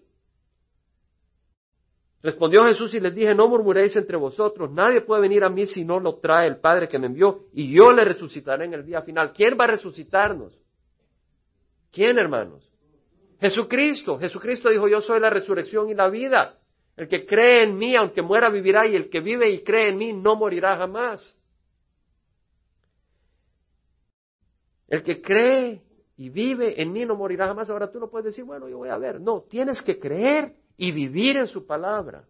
Respondió Jesús y les dije, no murmuréis entre vosotros, nadie puede venir a mí si no lo trae el Padre que me envió, y yo le resucitaré en el día final. ¿Quién va a resucitarnos? ¿Quién, hermanos? Jesucristo. Jesucristo dijo, yo soy la resurrección y la vida. El que cree en mí, aunque muera, vivirá, y el que vive y cree en mí, no morirá jamás. El que cree y vive en mí no morirá jamás. Ahora tú no puedes decir, bueno, yo voy a ver. No, tienes que creer y vivir en su palabra.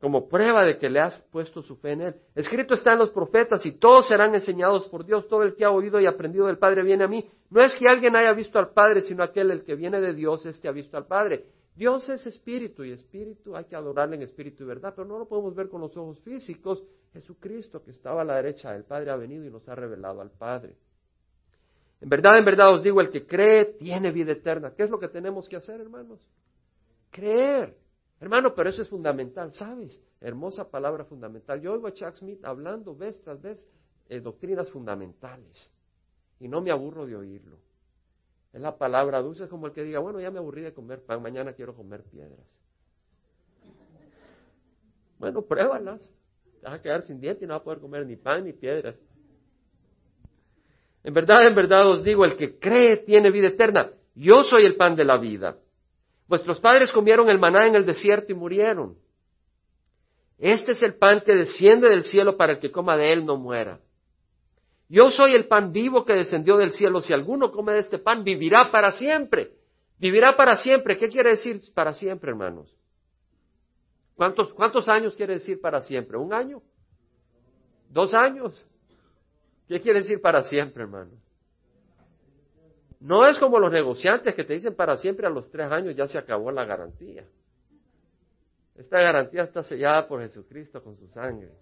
Como prueba de que le has puesto su fe en él. Escrito está en los profetas y todos serán enseñados por Dios. Todo el que ha oído y aprendido del Padre viene a mí. No es que alguien haya visto al Padre, sino aquel el que viene de Dios es que ha visto al Padre. Dios es espíritu y espíritu hay que adorarle en espíritu y verdad, pero no lo podemos ver con los ojos físicos. Jesucristo que estaba a la derecha del Padre ha venido y nos ha revelado al Padre. En verdad, en verdad os digo, el que cree tiene vida eterna. ¿Qué es lo que tenemos que hacer, hermanos? Creer. Hermano, pero eso es fundamental, ¿sabes? Hermosa palabra fundamental. Yo oigo a Chuck Smith hablando vez tras vez eh, doctrinas fundamentales y no me aburro de oírlo. Es la palabra dulce, es como el que diga, bueno, ya me aburrí de comer pan, mañana quiero comer piedras. Bueno, pruébalas. Te vas a quedar sin dientes y no vas a poder comer ni pan ni piedras. En verdad, en verdad os digo, el que cree tiene vida eterna. Yo soy el pan de la vida. Vuestros padres comieron el maná en el desierto y murieron. Este es el pan que desciende del cielo para el que coma de él no muera. Yo soy el pan vivo que descendió del cielo. Si alguno come de este pan, vivirá para siempre. Vivirá para siempre. ¿Qué quiere decir para siempre, hermanos? ¿Cuántos, cuántos años quiere decir para siempre? ¿Un año? ¿Dos años? ¿Qué quiere decir para siempre, hermanos? No es como los negociantes que te dicen para siempre a los tres años ya se acabó la garantía. Esta garantía está sellada por Jesucristo con su sangre.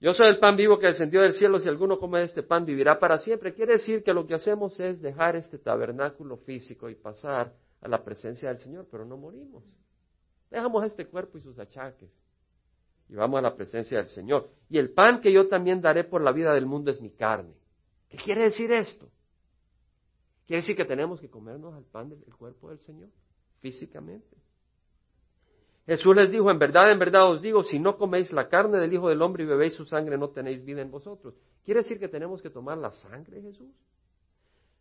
Yo soy el pan vivo que descendió del cielo, si alguno come este pan vivirá para siempre. Quiere decir que lo que hacemos es dejar este tabernáculo físico y pasar a la presencia del Señor, pero no morimos. Dejamos este cuerpo y sus achaques y vamos a la presencia del Señor. Y el pan que yo también daré por la vida del mundo es mi carne. ¿Qué quiere decir esto? Quiere decir que tenemos que comernos al pan del cuerpo del Señor físicamente. Jesús les dijo, en verdad, en verdad os digo, si no coméis la carne del Hijo del Hombre y bebéis su sangre, no tenéis vida en vosotros. ¿Quiere decir que tenemos que tomar la sangre de Jesús?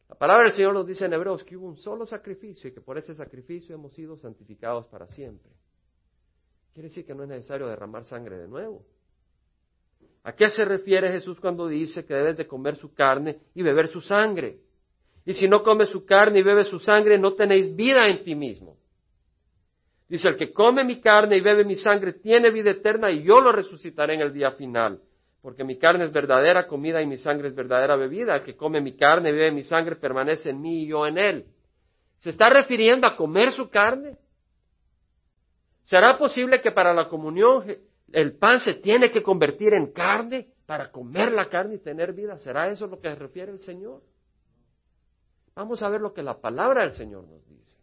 La palabra del Señor nos dice en Hebreos que hubo un solo sacrificio y que por ese sacrificio hemos sido santificados para siempre. Quiere decir que no es necesario derramar sangre de nuevo. ¿A qué se refiere Jesús cuando dice que debes de comer su carne y beber su sangre? Y si no comes su carne y bebe su sangre, no tenéis vida en ti mismo. Dice, el que come mi carne y bebe mi sangre tiene vida eterna y yo lo resucitaré en el día final. Porque mi carne es verdadera comida y mi sangre es verdadera bebida. El que come mi carne y bebe mi sangre permanece en mí y yo en él. ¿Se está refiriendo a comer su carne? ¿Será posible que para la comunión el pan se tiene que convertir en carne para comer la carne y tener vida? ¿Será eso lo que se refiere el Señor? Vamos a ver lo que la palabra del Señor nos dice.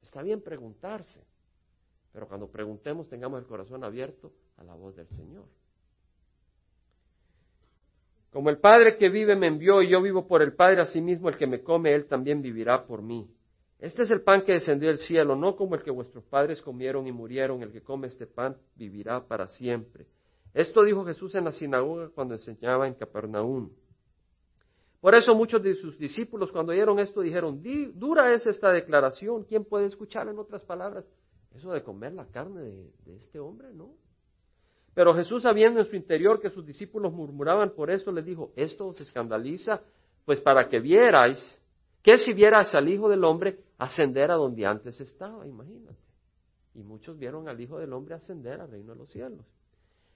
Está bien preguntarse, pero cuando preguntemos tengamos el corazón abierto a la voz del Señor. Como el Padre que vive me envió y yo vivo por el Padre, asimismo el que me come, él también vivirá por mí. Este es el pan que descendió del cielo, no como el que vuestros padres comieron y murieron. El que come este pan vivirá para siempre. Esto dijo Jesús en la sinagoga cuando enseñaba en Capernaum. Por eso muchos de sus discípulos cuando oyeron esto dijeron, dura es esta declaración, ¿quién puede escuchar en otras palabras? Eso de comer la carne de, este hombre, ¿no? Pero Jesús, sabiendo en su interior que sus discípulos murmuraban por esto, les dijo, esto os escandaliza, pues para que vierais que si vierais al Hijo del Hombre ascender a donde antes estaba, imagínate. Y muchos vieron al Hijo del Hombre ascender al reino de los cielos.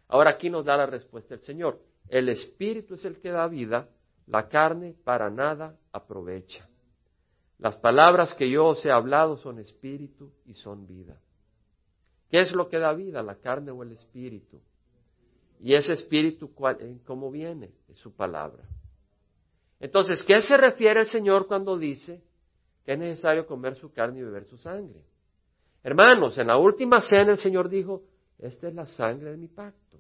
Ahora aquí nos da la respuesta el Señor. El Espíritu es el que da vida, la carne para nada aprovecha. Las palabras que yo os he hablado son espíritu y son vida. ¿Qué es lo que da vida, la carne o el espíritu? Y ese espíritu, ¿cómo viene? Es su palabra. Entonces, ¿qué se refiere el Señor cuando dice que es necesario comer su carne y beber su sangre? Hermanos, en la última cena el Señor dijo, esta es la sangre de mi pacto,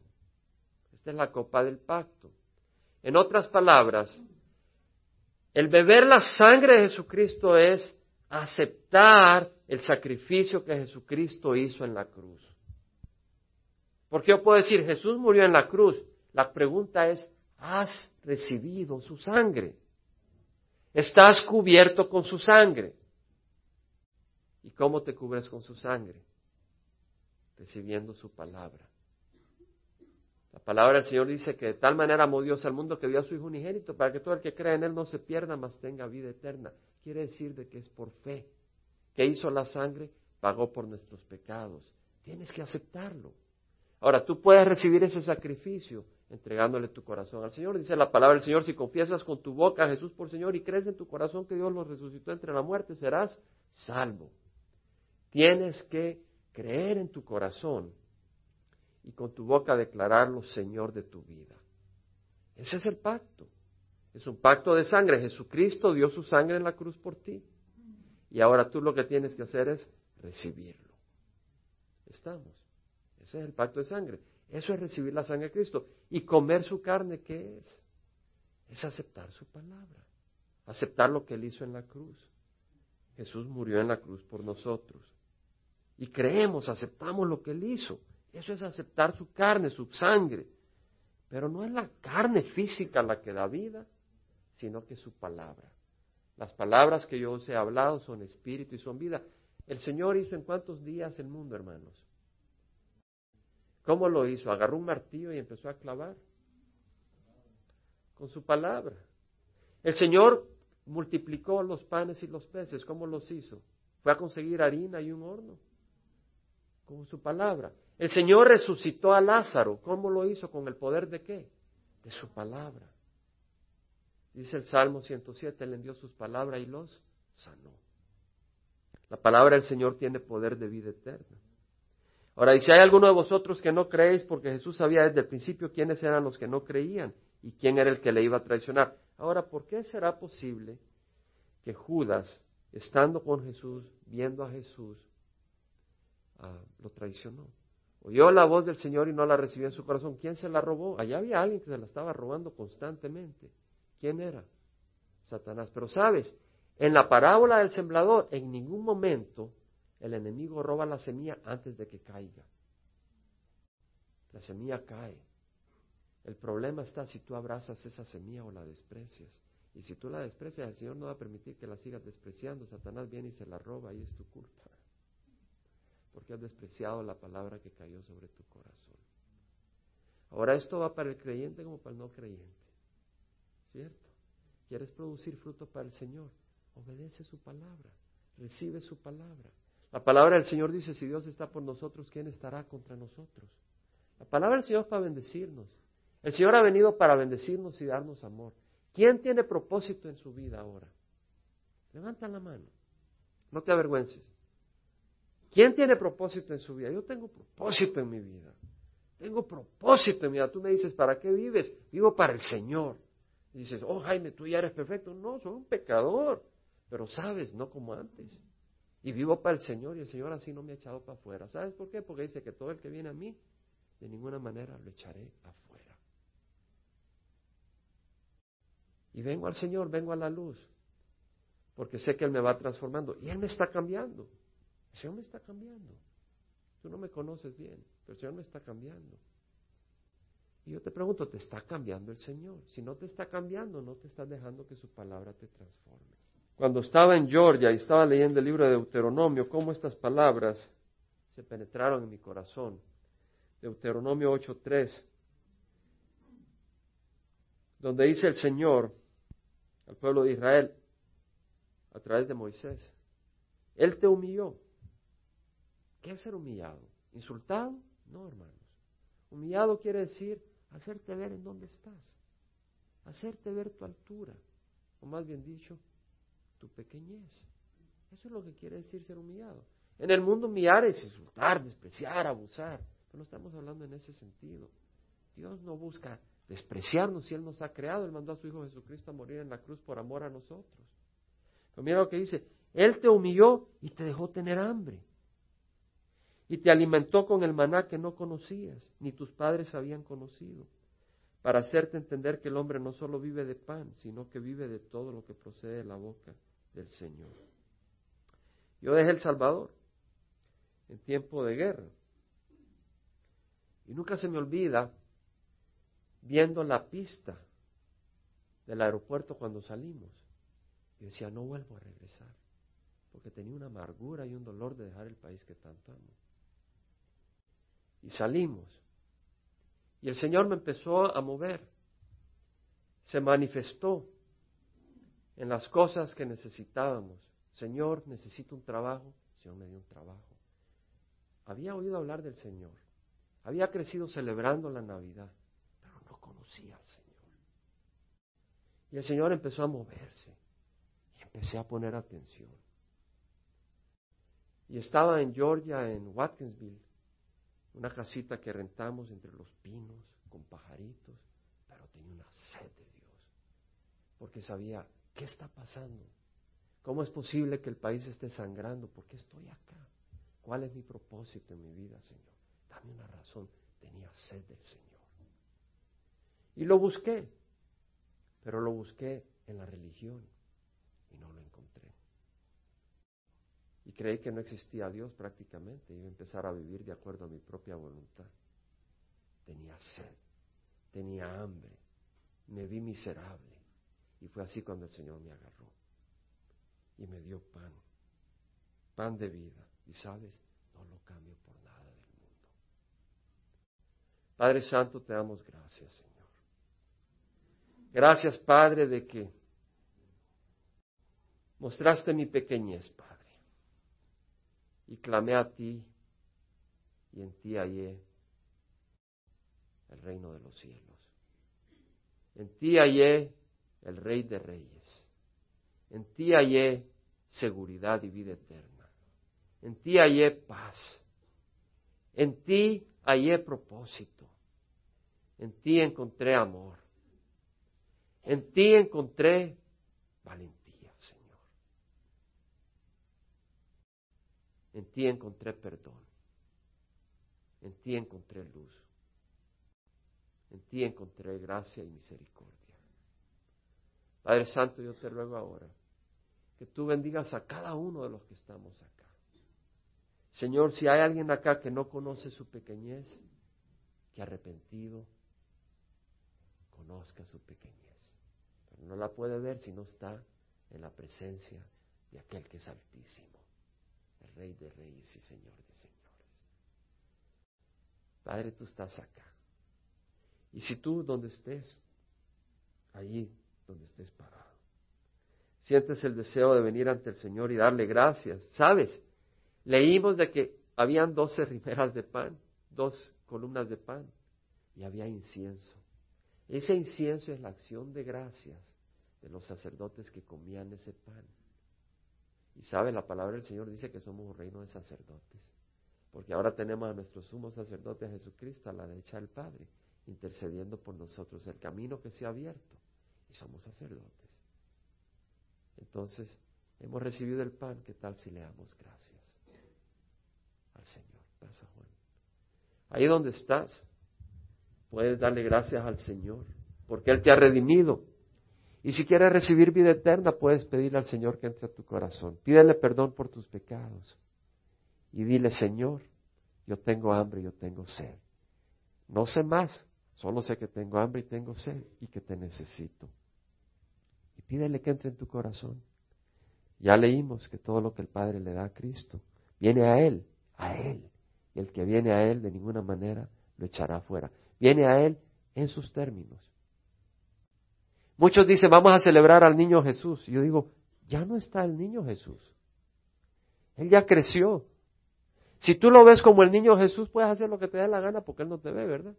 esta es la copa del pacto. En otras palabras, el beber la sangre de Jesucristo es aceptar el sacrificio que Jesucristo hizo en la cruz. Porque yo puedo decir, Jesús murió en la cruz. La pregunta es, ¿has recibido su sangre? ¿Estás cubierto con su sangre? ¿Y cómo te cubres con su sangre? Recibiendo su palabra. La palabra del Señor dice que de tal manera amó Dios al mundo que dio a su Hijo unigénito para que todo el que crea en Él no se pierda, mas tenga vida eterna. Quiere decir de que es por fe. que hizo la sangre? Pagó por nuestros pecados. Tienes que aceptarlo. Ahora, tú puedes recibir ese sacrificio entregándole tu corazón al Señor. Dice la palabra del Señor, si confiesas con tu boca a Jesús por Señor y crees en tu corazón que Dios lo resucitó entre la muerte, serás salvo. Tienes que creer en tu corazón y con tu boca declararlo Señor de tu vida. Ese es el pacto. Es un pacto de sangre. Jesucristo dio su sangre en la cruz por ti. Y ahora tú lo que tienes que hacer es recibirlo. Estamos. Ese es el pacto de sangre. Eso es recibir la sangre de Cristo. Y comer su carne, ¿qué es? Es aceptar su palabra. Aceptar lo que Él hizo en la cruz. Jesús murió en la cruz por nosotros. Y creemos, aceptamos lo que Él hizo. Eso es aceptar su carne, su sangre. Pero no es la carne física la que da vida, sino que su palabra. Las palabras que yo os he hablado son espíritu y son vida. El Señor hizo en cuántos días el mundo, hermanos. ¿Cómo lo hizo? Agarró un martillo y empezó a clavar con su palabra. El Señor multiplicó los panes y los peces. ¿Cómo los hizo? Fue a conseguir harina y un horno con su palabra. El Señor resucitó a Lázaro. ¿Cómo lo hizo? ¿Con el poder de qué? De su palabra. Dice el Salmo 107, Él envió sus palabras y los sanó. La palabra del Señor tiene poder de vida eterna. Ahora, y si hay alguno de vosotros que no creéis, porque Jesús sabía desde el principio quiénes eran los que no creían y quién era el que le iba a traicionar. Ahora, ¿por qué será posible que Judas, estando con Jesús, viendo a Jesús, ah, lo traicionó? Oyó la voz del Señor y no la recibió en su corazón. ¿Quién se la robó? Allá había alguien que se la estaba robando constantemente. ¿Quién era? Satanás. Pero sabes, en la parábola del sembrador, en ningún momento el enemigo roba la semilla antes de que caiga. La semilla cae. El problema está si tú abrazas esa semilla o la desprecias. Y si tú la desprecias, el Señor no va a permitir que la sigas despreciando. Satanás viene y se la roba y es tu culpa. Porque has despreciado la palabra que cayó sobre tu corazón. Ahora esto va para el creyente como para el no creyente. ¿Cierto? ¿Quieres producir fruto para el Señor? Obedece su palabra, recibe su palabra. La palabra del Señor dice, si Dios está por nosotros, ¿quién estará contra nosotros? La palabra del Señor es para bendecirnos. El Señor ha venido para bendecirnos y darnos amor. ¿Quién tiene propósito en su vida ahora? Levanta la mano. No te avergüences. ¿Quién tiene propósito en su vida? Yo tengo propósito en mi vida. Tengo propósito en mi vida. Tú me dices, ¿para qué vives? Vivo para el Señor. Dices, oh Jaime, tú ya eres perfecto. No, soy un pecador. Pero sabes, no como antes. Y vivo para el Señor y el Señor así no me ha echado para afuera. ¿Sabes por qué? Porque dice que todo el que viene a mí, de ninguna manera lo echaré afuera. Y vengo al Señor, vengo a la luz, porque sé que Él me va transformando. Y Él me está cambiando. El Señor me está cambiando. Tú no me conoces bien, pero el Señor me está cambiando. Y yo te pregunto, ¿te está cambiando el Señor? Si no te está cambiando, no te está dejando que su palabra te transforme. Cuando estaba en Georgia y estaba leyendo el libro de Deuteronomio, cómo estas palabras se penetraron en mi corazón. Deuteronomio 8.3, donde dice el Señor al pueblo de Israel a través de Moisés, Él te humilló. ¿Qué es ser humillado? ¿Insultado? No, hermanos. Humillado quiere decir hacerte ver en dónde estás, hacerte ver tu altura, o más bien dicho, tu pequeñez. Eso es lo que quiere decir ser humillado. En el mundo humillar es insultar, despreciar, abusar, pero no estamos hablando en ese sentido. Dios no busca despreciarnos si Él nos ha creado, Él mandó a su Hijo Jesucristo a morir en la cruz por amor a nosotros. Pero mira lo que dice, Él te humilló y te dejó tener hambre y te alimentó con el maná que no conocías, ni tus padres habían conocido, para hacerte entender que el hombre no solo vive de pan, sino que vive de todo lo que procede de la boca del Señor. Yo dejé El Salvador en tiempo de guerra. Y nunca se me olvida viendo la pista del aeropuerto cuando salimos. Yo decía, no vuelvo a regresar, porque tenía una amargura y un dolor de dejar el país que tanto amo y salimos. Y el Señor me empezó a mover. Se manifestó en las cosas que necesitábamos. Señor, necesito un trabajo. Señor me dio un trabajo. Había oído hablar del Señor. Había crecido celebrando la Navidad, pero no conocía al Señor. Y el Señor empezó a moverse. Y empecé a poner atención. Y estaba en Georgia, en Watkinsville, una casita que rentamos entre los pinos, con pajaritos, pero tenía una sed de Dios, porque sabía, ¿qué está pasando? ¿Cómo es posible que el país esté sangrando? ¿Por qué estoy acá? ¿Cuál es mi propósito en mi vida, Señor? Dame una razón. Tenía sed del Señor. Y lo busqué, pero lo busqué en la religión y no lo encontré. Y creí que no existía Dios prácticamente. Iba a empezar a vivir de acuerdo a mi propia voluntad. Tenía sed, tenía hambre, me vi miserable. Y fue así cuando el Señor me agarró y me dio pan, pan de vida. Y sabes, no lo cambio por nada del mundo. Padre Santo, te damos gracias, Señor. Gracias, Padre, de que mostraste mi pequeñez, Padre. Y clamé a ti y en ti hallé el reino de los cielos. En ti hallé el Rey de Reyes. En ti hallé seguridad y vida eterna. En ti hallé paz. En ti hallé propósito. En ti encontré amor. En ti encontré valentía, Señor. En ti encontré perdón. En ti encontré luz. En ti encontré gracia y misericordia. Padre Santo, yo te ruego ahora que tú bendigas a cada uno de los que estamos acá. Señor, si hay alguien acá que no conoce su pequeñez, que arrepentido conozca su pequeñez. Pero no la puede ver si no está en la presencia de aquel que es altísimo, el Rey de Reyes y Señor de Señores. Padre, tú estás acá. Y si tú donde estés, allí donde estés parado, sientes el deseo de venir ante el Señor y darle gracias. ¿Sabes? Leímos de que habían doce rimeras de pan, dos columnas de pan, y había incienso. Ese incienso es la acción de gracias de los sacerdotes que comían ese pan. Y sabe, la palabra del Señor dice que somos un reino de sacerdotes, porque ahora tenemos a nuestro sumo sacerdote Jesucristo a la derecha del Padre, intercediendo por nosotros, el camino que se ha abierto, y somos sacerdotes. Entonces, hemos recibido el pan, ¿qué tal si le damos gracias al Señor? Pasa Juan. Ahí donde estás, puedes darle gracias al Señor, porque Él te ha redimido. Y si quieres recibir vida eterna, puedes pedirle al Señor que entre a tu corazón. Pídele perdón por tus pecados. Y dile, Señor, yo tengo hambre, yo tengo sed. No sé más, solo sé que tengo hambre y tengo sed y que te necesito. Pídele que entre en tu corazón. Ya leímos que todo lo que el Padre le da a Cristo viene a Él, a Él. Y el que viene a Él de ninguna manera lo echará afuera. Viene a Él en sus términos. Muchos dicen, vamos a celebrar al niño Jesús. Y yo digo, ya no está el niño Jesús. Él ya creció. Si tú lo ves como el niño Jesús, puedes hacer lo que te dé la gana porque Él no te ve, ¿verdad?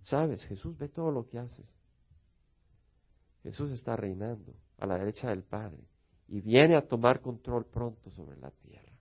Sabes, Jesús ve todo lo que haces. Jesús está reinando a la derecha del Padre y viene a tomar control pronto sobre la tierra.